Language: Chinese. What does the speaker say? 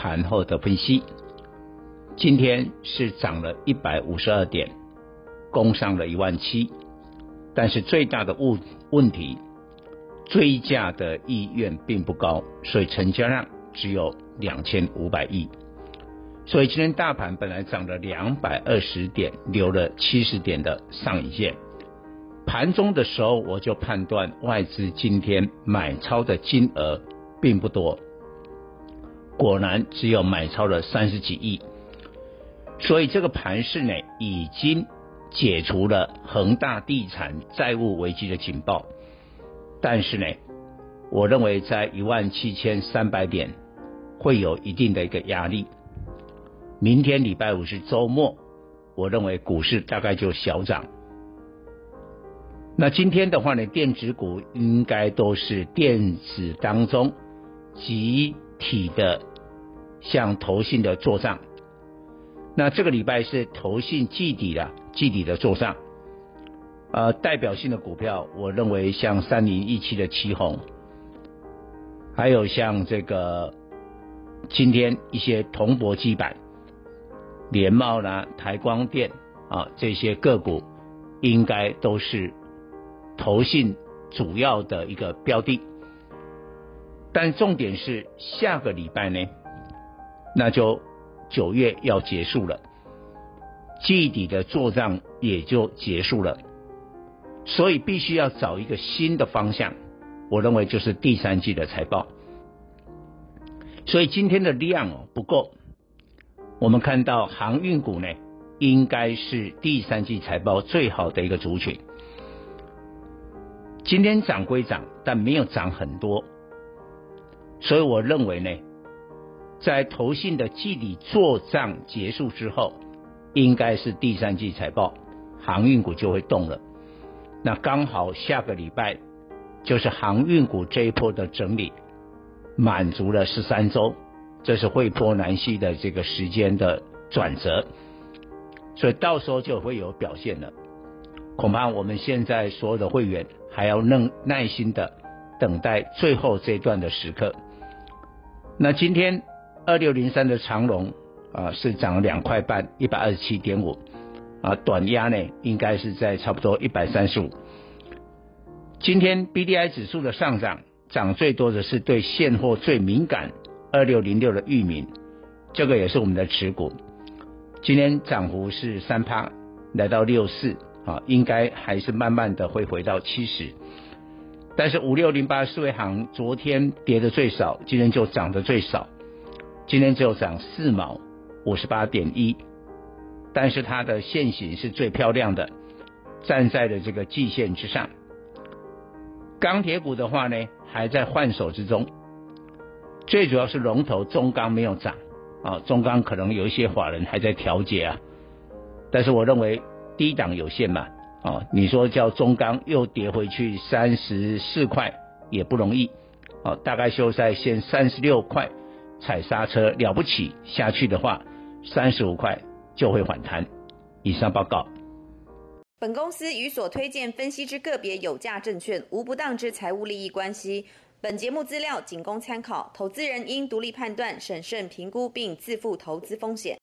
盘后的分析。今天是涨了一百五十二点，攻上了一万七，但是最大的问问题，追价的意愿并不高，所以成交量只有两千五百亿。所以今天大盘本来涨了两百二十点，留了七十点的上影线。盘中的时候，我就判断外资今天买超的金额并不多，果然只有买超了三十几亿，所以这个盘势呢，已经解除了恒大地产债务危机的警报，但是呢，我认为在一万七千三百点会有一定的一个压力。明天礼拜五是周末，我认为股市大概就小涨。那今天的话呢，电子股应该都是电子当中集体的向投信的做账。那这个礼拜是投信季底的季底的做账。呃，代表性的股票，我认为像三零一七的奇鋐，还有像这个今天一些铜箔基板、联茂啦、台光电啊这些个股，应该都是。投信主要的一个标的，但重点是下个礼拜呢，那就九月要结束了，季底的做账也就结束了，所以必须要找一个新的方向，我认为就是第三季的财报，所以今天的量哦不够，我们看到航运股呢，应该是第三季财报最好的一个族群。今天涨归涨，但没有涨很多，所以我认为呢，在投信的季底做账结束之后，应该是第三季财报，航运股就会动了。那刚好下个礼拜就是航运股这一波的整理，满足了十三周，这是惠波南西的这个时间的转折，所以到时候就会有表现了。恐怕我们现在所有的会员。还要耐耐心的等待最后这段的时刻。那今天二六零三的长龙啊是涨了两块半，一百二十七点五啊，短压呢应该是在差不多一百三十五。今天 B D I 指数的上涨，涨最多的是对现货最敏感二六零六的域名，这个也是我们的持股。今天涨幅是三趴，来到六四。啊，应该还是慢慢的会回到七十，但是五六零八四维行昨天跌的最少，今天就涨得最少，今天只有涨四毛五十八点一，但是它的线型是最漂亮的，站在了这个季线之上。钢铁股的话呢，还在换手之中，最主要是龙头中钢没有涨啊，中钢可能有一些法人还在调节啊，但是我认为。低档有限嘛，啊，你说叫中钢又跌回去三十四块也不容易，啊，大概修在线三十六块踩刹车了不起，下去的话三十五块就会反弹。以上报告。本公司与所推荐分析之个别有价证券无不当之财务利益关系。本节目资料仅供参考，投资人应独立判断、审慎评估并自负投资风险。